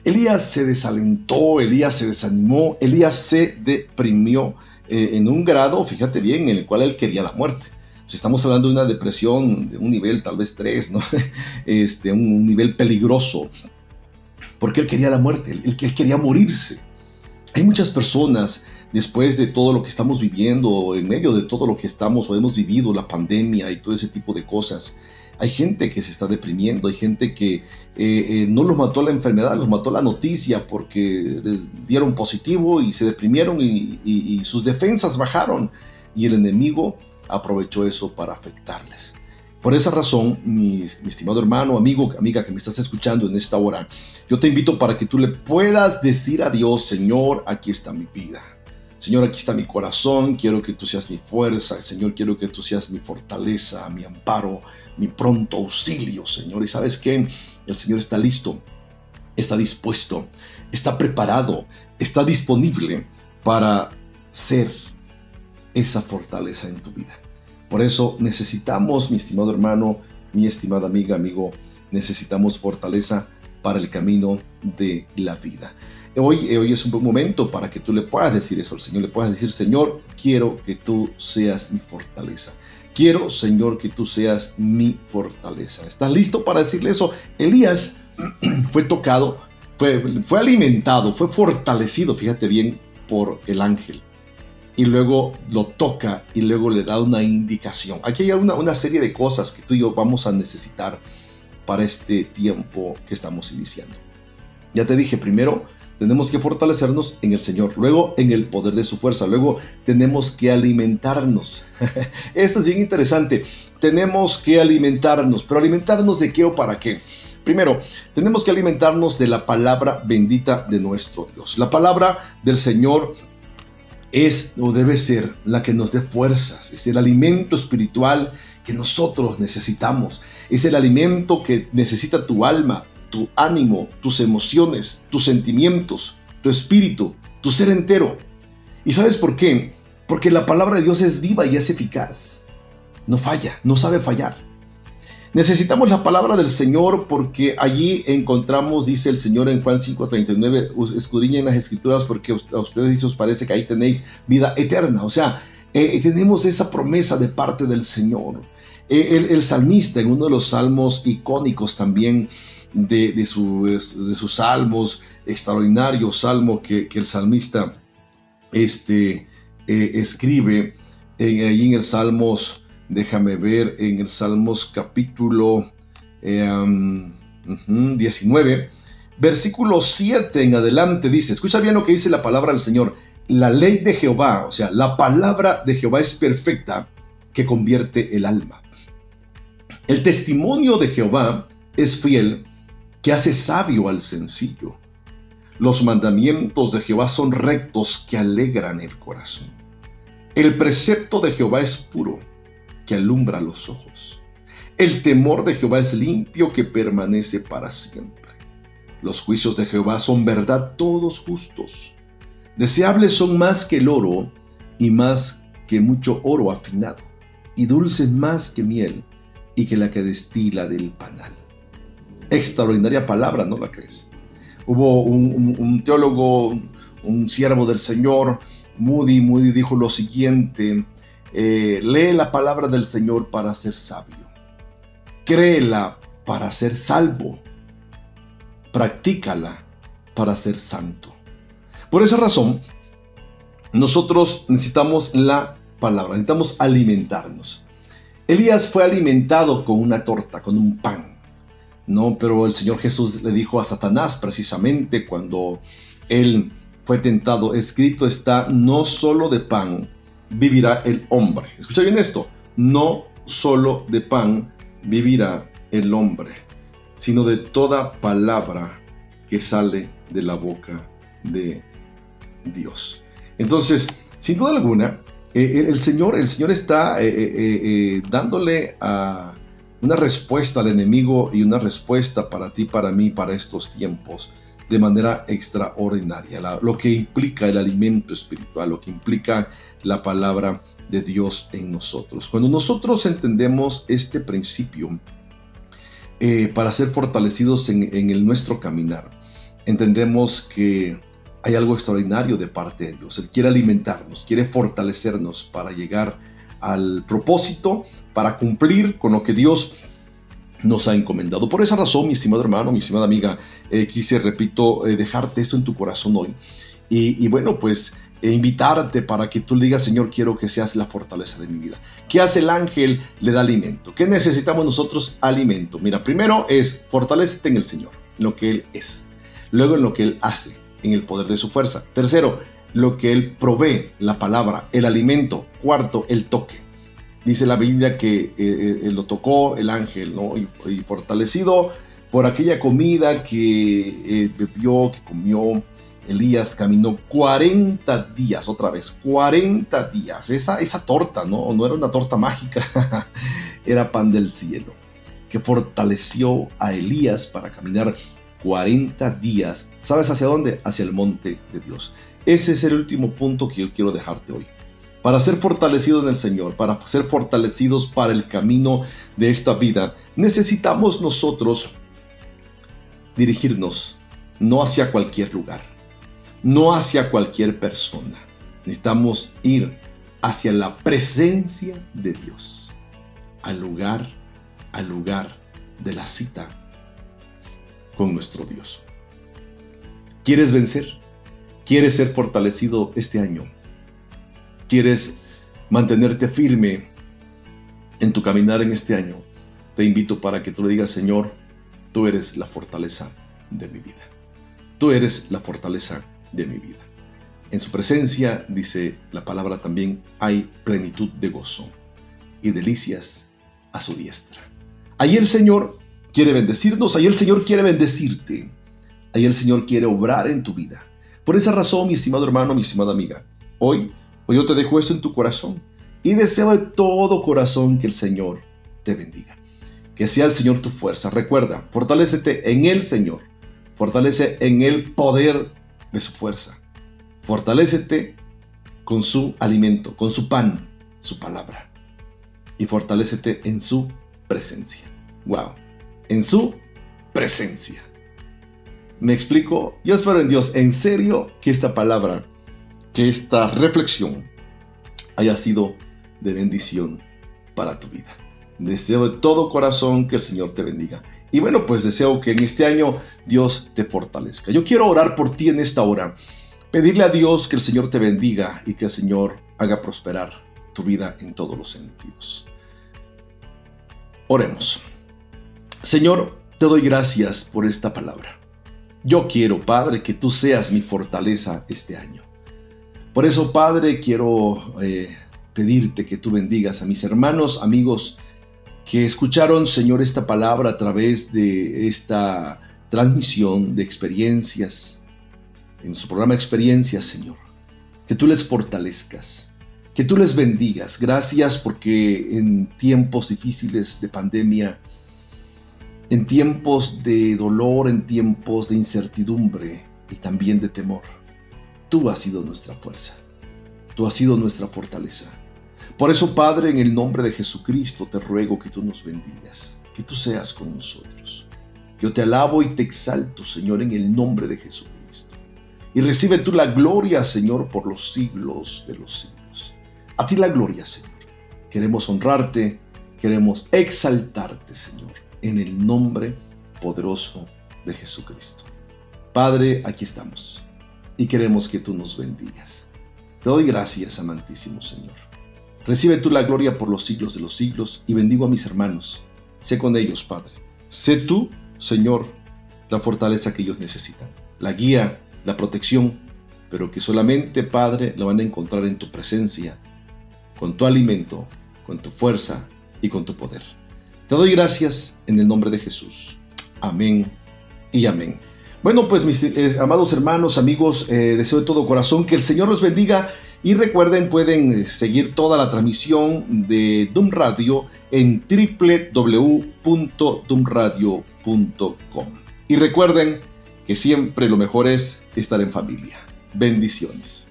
Elías se desalentó, Elías se desanimó, Elías se deprimió eh, en un grado, fíjate bien, en el cual él quería la muerte. Si estamos hablando de una depresión de un nivel tal vez 3, ¿no? *laughs* este, un nivel peligroso, porque él quería la muerte, él, él quería morirse. Hay muchas personas después de todo lo que estamos viviendo, en medio de todo lo que estamos o hemos vivido, la pandemia y todo ese tipo de cosas, hay gente que se está deprimiendo, hay gente que eh, eh, no los mató la enfermedad, los mató la noticia porque les dieron positivo y se deprimieron y, sus defensas bajaron y el enemigo aprovechó eso para afectarles. Por esa razón, mi, estimado hermano, amigo, amiga que me estás escuchando en esta hora, yo te invito para que tú le puedas decir a Dios, Señor, aquí está mi vida. Señor, aquí está mi corazón, quiero que tú seas mi fuerza, Señor, quiero que tú seas mi fortaleza, mi amparo, mi pronto auxilio, Señor. Y sabes que el Señor está listo, está dispuesto, está preparado, está disponible para ser esa fortaleza en tu vida. Por eso necesitamos, mi estimado hermano, mi estimada amiga, amigo, necesitamos fortaleza para el camino de la vida. Hoy, hoy es un buen momento para que tú le puedas decir eso al Señor, le puedas decir, Señor, quiero que tú seas mi fortaleza. Quiero, Señor, que tú seas mi fortaleza. ¿Estás listo para decirle eso? Elías *clears throat* fue tocado, fue, fue alimentado, fue fortalecido, fíjate bien, por el ángel. Y luego lo toca y luego le da una indicación. Aquí hay una, una serie de cosas que tú y yo vamos a necesitar para este tiempo que estamos iniciando. Ya te dije, primero, tenemos que fortalecernos en el Señor, luego en el poder de su fuerza, luego tenemos que alimentarnos. *laughs* Esto es bien interesante, tenemos que alimentarnos, pero alimentarnos de qué o para qué. Primero, tenemos que alimentarnos de la palabra bendita de nuestro Dios. La palabra del Señor es o debe ser la que nos dé fuerzas, es el alimento espiritual que nosotros necesitamos, es el alimento que necesita tu alma, tu ánimo, tus emociones, tus sentimientos, tu espíritu, tu ser entero. ¿Y sabes por qué? Porque la palabra de Dios es viva y es eficaz. No falla, no sabe fallar. Necesitamos la palabra del Señor porque allí encontramos, dice el Señor en Juan 5:39, escudriñen las escrituras porque a ustedes os parece que ahí tenéis vida eterna. O sea, eh, tenemos esa promesa de parte del Señor. Eh, el, el, salmista en uno de los salmos icónicos también de, sus salmos, extraordinario salmo que, el salmista este, eh, escribe en, ahí en el Salmos, déjame ver, en el Salmos capítulo 19, em, versículo 7 en adelante dice, escucha bien lo que dice la palabra del Señor, la ley de Jehová, o sea, la palabra de Jehová es perfecta que convierte el alma. El testimonio de Jehová es fiel que hace sabio al sencillo. Los mandamientos de Jehová son rectos que alegran el corazón. El precepto de Jehová es puro, que alumbra los ojos. El temor de Jehová es limpio, que permanece para siempre. Los juicios de Jehová son verdad todos justos. Deseables son más que el oro y más que mucho oro afinado, y dulces más que miel y que la que destila del panal extraordinaria palabra, ¿no la crees? hubo un, teólogo, un, un siervo del Señor, Moody, Moody dijo lo siguiente, eh, lee la palabra del Señor para ser sabio, créela para ser salvo, practícala para ser santo. Por esa razón, nosotros necesitamos la palabra, necesitamos alimentarnos. Elías fue alimentado con una torta, con un pan, ¿no? Pero el Señor Jesús le dijo a Satanás precisamente cuando él fue tentado, escrito está, no solo de pan vivirá el hombre. Escucha bien esto, no solo de pan vivirá el hombre, sino de toda palabra que sale de la boca de Dios. Entonces, sin duda alguna, eh, el, Señor, el Señor está eh, eh, dándole a una respuesta al enemigo y una respuesta para ti, para mí, para estos tiempos de manera extraordinaria. Lo que implica el alimento espiritual, lo que implica la palabra de Dios en nosotros. Cuando nosotros entendemos este principio eh, para ser fortalecidos en, el nuestro caminar, entendemos que hay algo extraordinario de parte de Dios. Él quiere alimentarnos, quiere fortalecernos para llegar al propósito, para cumplir con lo que Dios nos ha encomendado. Por esa razón, mi estimado hermano, mi estimada amiga, eh, quise, repito, eh, dejarte esto en tu corazón hoy. Y, bueno, pues e invitarte para que tú le digas, Señor, quiero que seas la fortaleza de mi vida. ¿Qué hace el ángel? Le da alimento. ¿Qué necesitamos nosotros? Alimento. Mira, primero es fortalecerte en el Señor, en lo que Él es. Luego en lo que Él hace, en el poder de su fuerza. Tercero, lo que Él provee, la palabra, el alimento. Cuarto, el toque. Dice la Biblia que eh, eh, lo tocó el ángel, ¿no? Y, fortalecido por aquella comida que eh, bebió, que comió, Elías caminó 40 días, otra vez, 40 días. Esa, esa torta, ¿no? No era una torta mágica, *laughs* era pan del cielo, que fortaleció a Elías para caminar 40 días. ¿Sabes hacia dónde? Hacia el monte de Dios. Ese es el último punto que yo quiero dejarte hoy. Para ser fortalecido en el Señor, para ser fortalecidos para el camino de esta vida, necesitamos nosotros dirigirnos no hacia cualquier lugar, no hacia cualquier persona. Necesitamos ir hacia la presencia de Dios, al lugar, al lugar de la cita con nuestro Dios. ¿Quieres vencer? ¿Quieres ser fortalecido este año? ¿Quieres mantenerte firme en tu caminar en este año? Te invito para que tú le digas, Señor, tú eres la fortaleza de mi vida. Tú eres la fortaleza de mi vida. En su presencia, dice la palabra también, hay plenitud de gozo y delicias a su diestra. Ahí el Señor quiere bendecirnos, ahí el Señor quiere bendecirte, ahí el Señor quiere obrar en tu vida. Por esa razón, mi estimado hermano, mi estimada amiga, hoy, yo te dejo esto en tu corazón y deseo de todo corazón que el Señor te bendiga. Que sea el Señor tu fuerza. Recuerda, fortalécete en el Señor. Fortalece en el poder de su fuerza. Fortalécete con su alimento, con su pan, su palabra. Y fortalécete en su presencia. Wow. En su presencia. ¿Me explico? Yo espero en Dios, en serio, que esta palabra, que esta reflexión haya sido de bendición para tu vida. Deseo de todo corazón que el Señor te bendiga. Y bueno, pues deseo que en este año Dios te fortalezca. Yo quiero orar por ti en esta hora. Pedirle a Dios que el Señor te bendiga y que el Señor haga prosperar tu vida en todos los sentidos. Oremos. Señor, te doy gracias por esta palabra. Yo quiero, Padre, que tú seas mi fortaleza este año. Por eso, Padre, quiero eh, pedirte que tú bendigas a mis hermanos, amigos que escucharon, Señor, esta palabra a través de esta transmisión de experiencias, en su programa Experiencias, Señor. Que tú les fortalezcas, que tú les bendigas. Gracias porque en tiempos difíciles de pandemia, en tiempos de dolor, en tiempos de incertidumbre y también de temor, tú has sido nuestra fuerza, tú has sido nuestra fortaleza. Por eso, Padre, en el nombre de Jesucristo te ruego que tú nos bendigas, que tú seas con nosotros. Yo te alabo y te exalto, Señor, en el nombre de Jesucristo. Y recibe tú la gloria, Señor, por los siglos de los siglos. A ti la gloria, Señor. Queremos honrarte, queremos exaltarte, Señor, en el nombre poderoso de Jesucristo. Padre, aquí estamos y queremos que tú nos bendigas. Te doy gracias, amantísimo Señor. Recibe tú la gloria por los siglos de los siglos y bendigo a mis hermanos. Sé con ellos, Padre. Sé tú, Señor, la fortaleza que ellos necesitan, la guía, la protección, pero que solamente, Padre, la van a encontrar en tu presencia, con tu alimento, con tu fuerza y con tu poder. Te doy gracias en el nombre de Jesús. Amén y amén. Bueno, pues mis eh, amados hermanos, amigos, eh, deseo de todo corazón que el Señor los bendiga y recuerden, pueden eh, seguir toda la transmisión de Doom Radio en www.doomradio.com. Y recuerden que siempre lo mejor es estar en familia. Bendiciones.